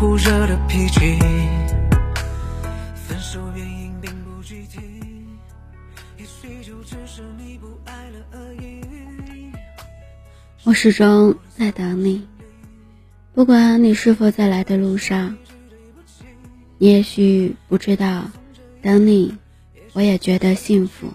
忽热的脾气。分手原因并不具体，也许就只是你不爱了而已。我始终在等你，不管你是否在来的路上。你也许不知道，等你，我也觉得幸福。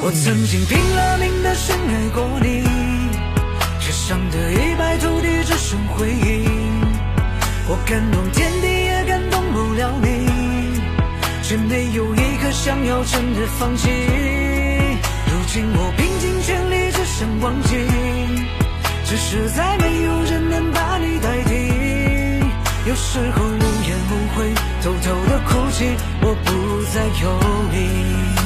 我曾经拼了命的深爱过你，伤得一败涂地，只剩回忆。我感动天地，也感动不了你，却没有一刻想要真的放弃。如今我拼尽全力，只想忘记，只是再没有人能把你代替。有时候无言无悔，偷偷的哭泣，我不再有你。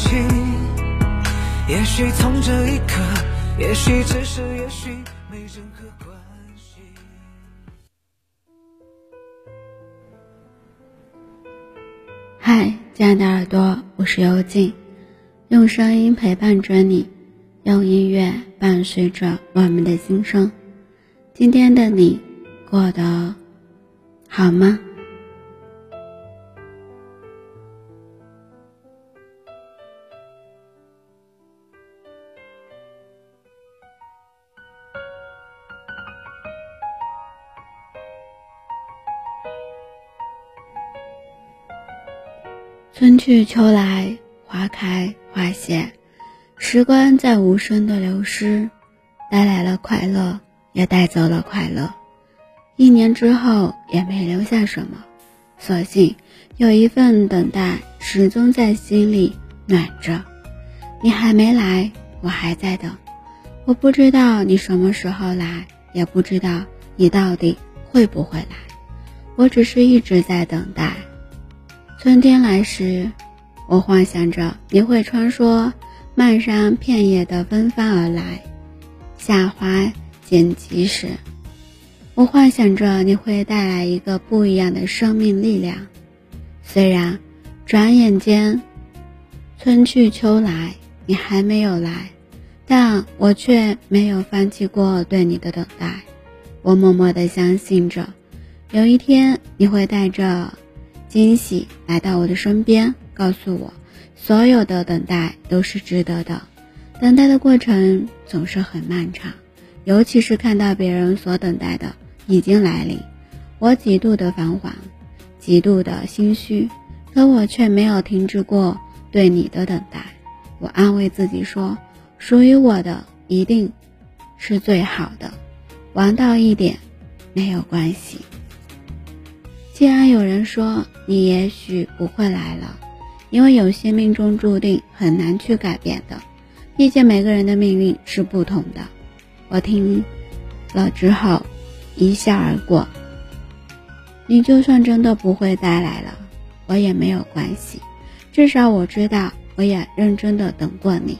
起。也许从这一刻，也许只是也许，没任何关系。嗨，亲爱的耳朵，我是幽静，用声音陪伴着你，用音乐伴随着我们的心声。今天的你过得好吗？春去秋来，花开花谢，时光在无声的流失，带来了快乐，也带走了快乐。一年之后，也没留下什么，所幸有一份等待，始终在心里暖着。你还没来，我还在等。我不知道你什么时候来，也不知道你到底会不会来，我只是一直在等待。春天来时，我幻想着你会穿梭漫山遍野的芬芳而来；夏花剪辑时，我幻想着你会带来一个不一样的生命力量。虽然转眼间春去秋来，你还没有来，但我却没有放弃过对你的等待。我默默的相信着，有一天你会带着。惊喜来到我的身边，告诉我，所有的等待都是值得的。等待的过程总是很漫长，尤其是看到别人所等待的已经来临，我几度的彷徨，极度的心虚，可我却没有停止过对你的等待。我安慰自己说，属于我的一定是最好的，晚到一点没有关系。既然有人说你也许不会来了，因为有些命中注定很难去改变的，毕竟每个人的命运是不同的。我听了之后一笑而过。你就算真的不会再来了，我也没有关系，至少我知道我也认真的等过你，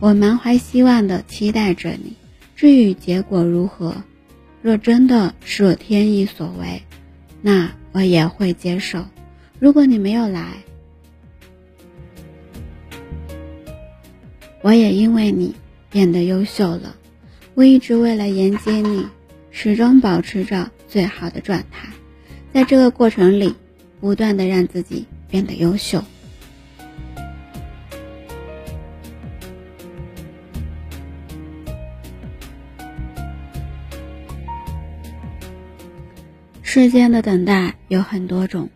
我满怀希望的期待着你。至于结果如何，若真的是我天意所为，那。我也会接受。如果你没有来，我也因为你变得优秀了。我一直为了迎接你，始终保持着最好的状态，在这个过程里，不断的让自己变得优秀。世间的等待有很多种，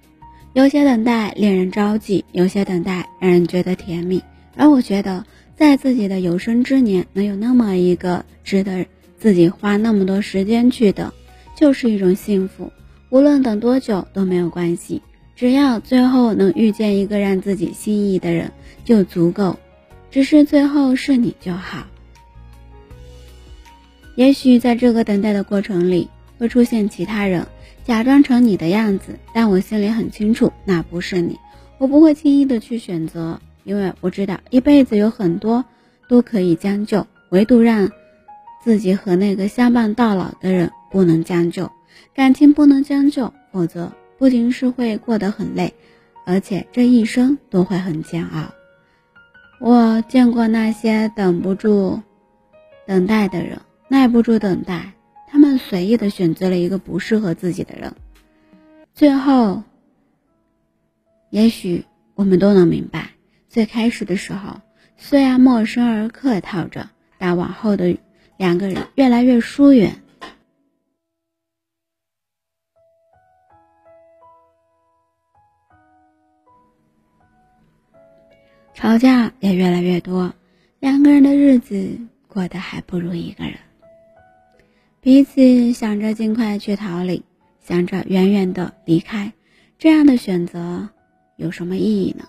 有些等待令人着急，有些等待让人觉得甜蜜。而我觉得，在自己的有生之年能有那么一个值得自己花那么多时间去等，就是一种幸福。无论等多久都没有关系，只要最后能遇见一个让自己心仪的人就足够。只是最后是你就好。也许在这个等待的过程里。会出现其他人，假装成你的样子，但我心里很清楚，那不是你。我不会轻易的去选择，因为我知道一辈子有很多都可以将就，唯独让自己和那个相伴到老的人不能将就。感情不能将就，否则不仅是会过得很累，而且这一生都会很煎熬。我见过那些等不住等待的人，耐不住等待，他们随意的选择了一个不适合自己的人，最后，也许我们都能明白，最开始的时候虽然陌生而客套着，但往后的两个人越来越疏远。吵架也越来越多，两个人的日子过得还不如一个人。彼此想着尽快去逃离，想着远远的离开，这样的选择有什么意义呢？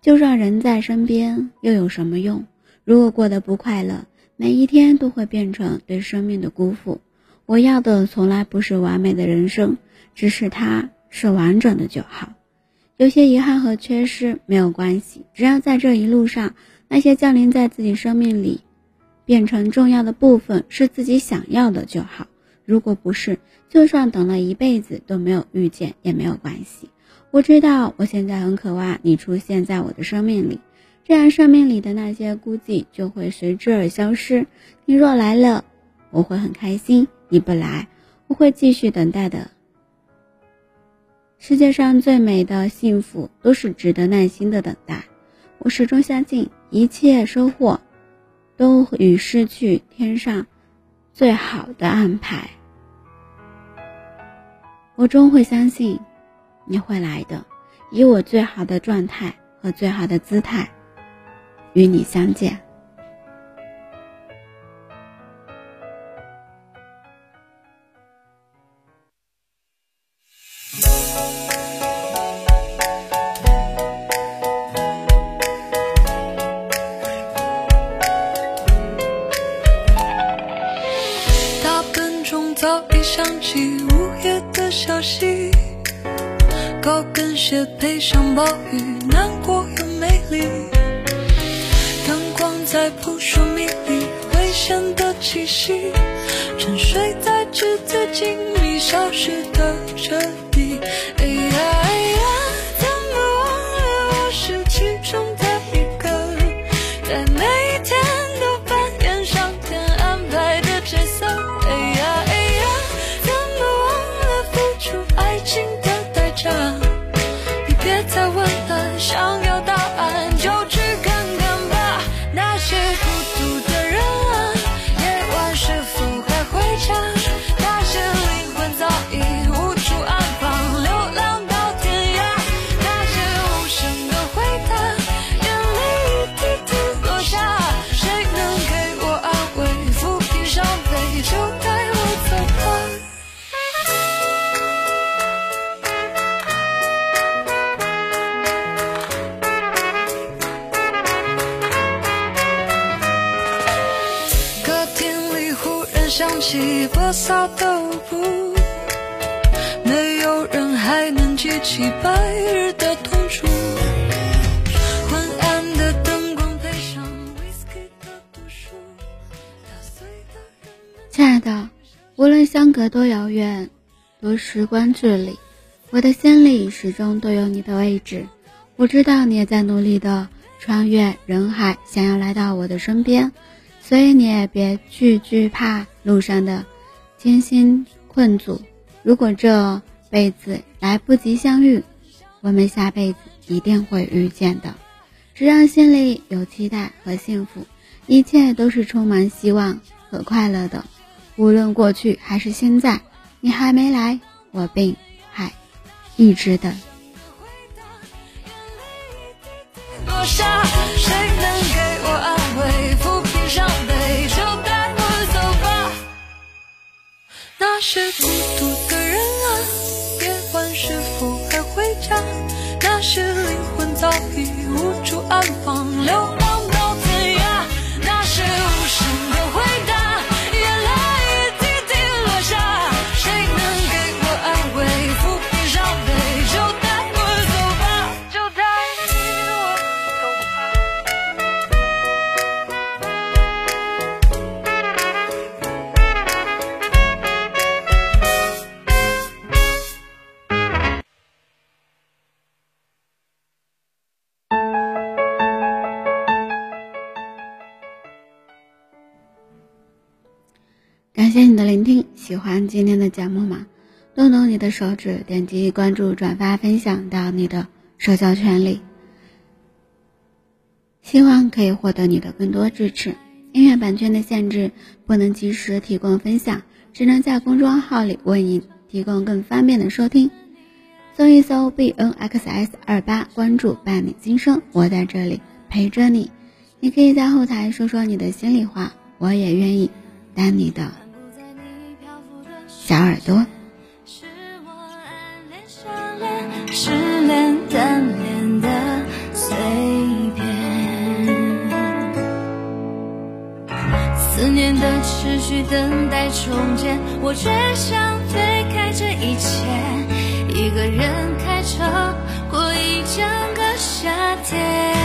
就算人在身边，又有什么用？如果过得不快乐，每一天都会变成对生命的辜负。我要的从来不是完美的人生，只是它是完整的就好。有些遗憾和缺失没有关系，只要在这一路上，那些降临在自己生命里，变成重要的部分是自己想要的就好。如果不是，就算等了一辈子都没有遇见也没有关系。我知道我现在很渴望你出现在我的生命里，这样生命里的那些孤寂就会随之而消失。你若来了，我会很开心；你不来，我会继续等待的。世界上最美的幸福，都是值得耐心的等待。我始终相信，一切收获，都与失去天上最好的安排。我终会相信，你会来的，以我最好的状态和最好的姿态，与你相见。想起午夜的消息，高跟鞋配上暴雨，难过又美丽。灯光在扑朔迷离，危险的气息，沉睡在纸醉金迷，消失的彻想起多少的舞没有人还能记起白日的痛楚。昏暗的灯光配上 whiskey 的毒素，打碎的。亲爱的，无论相隔多遥远，多时光距离，我的心里始终都有你的位置。我知道你也在努力的穿越人海，想要来到我的身边。所以你也别去惧怕路上的艰辛困阻。如果这辈子来不及相遇，我们下辈子一定会遇见的。只要心里有期待和幸福，一切都是充满希望和快乐的。无论过去还是现在，你还没来，我并还一直等。谢你的聆听，喜欢今天的节目吗？动动你的手指，点击关注、转发、分享到你的社交圈里，希望可以获得你的更多支持。音乐版权的限制，不能及时提供分享，只能在公众号里为你提供更方便的收听。搜一搜 b n x s 二八，关注伴你今生，我在这里陪着你。你可以在后台说说你的心里话，我也愿意当你的小耳朵。失恋单恋的碎片，思念的持续等待重建，我却想推开这一切，一个人开车过一整个夏天。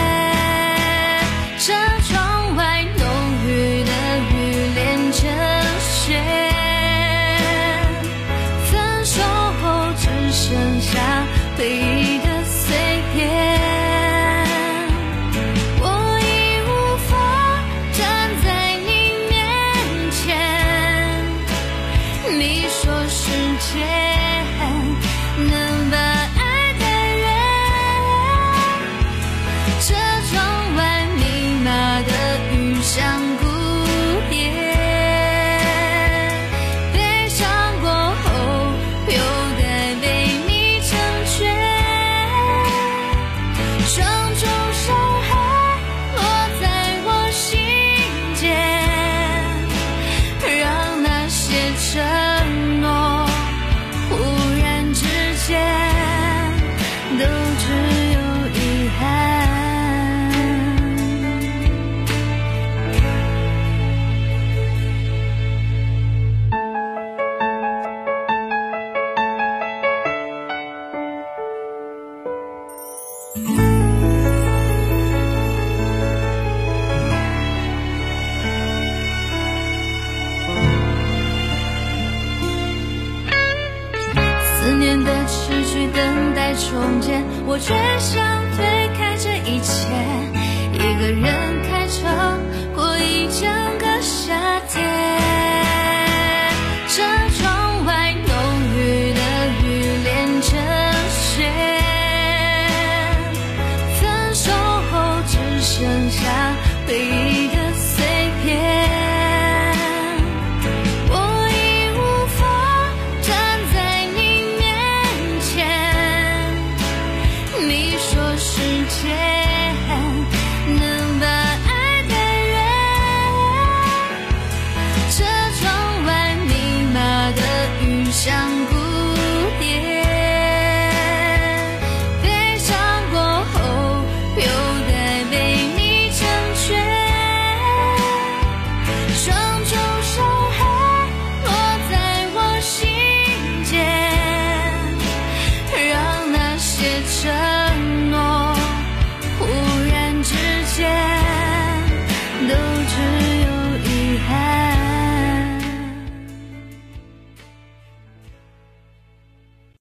思念的情绪等待重建，我却想推开这一切，一个人开车过一整个夏天。